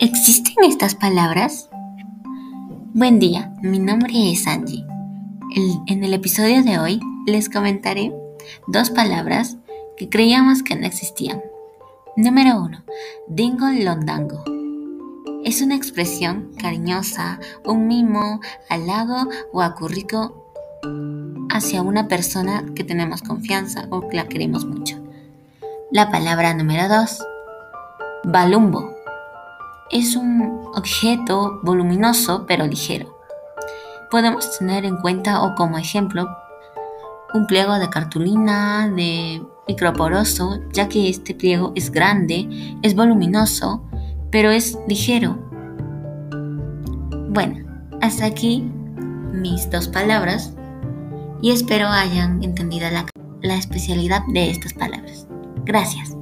¿Existen estas palabras? Buen día, mi nombre es Angie. en el episodio de hoy les comentaré dos palabras que creíamos que no existían. Número 1. Dingo Londango. Es una expresión cariñosa, un mimo, halago o acurrico hacia una persona que tenemos confianza o que la queremos mucho. La palabra número 2. Balumbo es un objeto voluminoso pero ligero. Podemos tener en cuenta o como ejemplo un pliego de cartulina de microporoso, ya que este pliego es grande, es voluminoso, pero es ligero. Bueno, hasta aquí mis dos palabras y espero hayan entendido la, la especialidad de estas palabras. Gracias.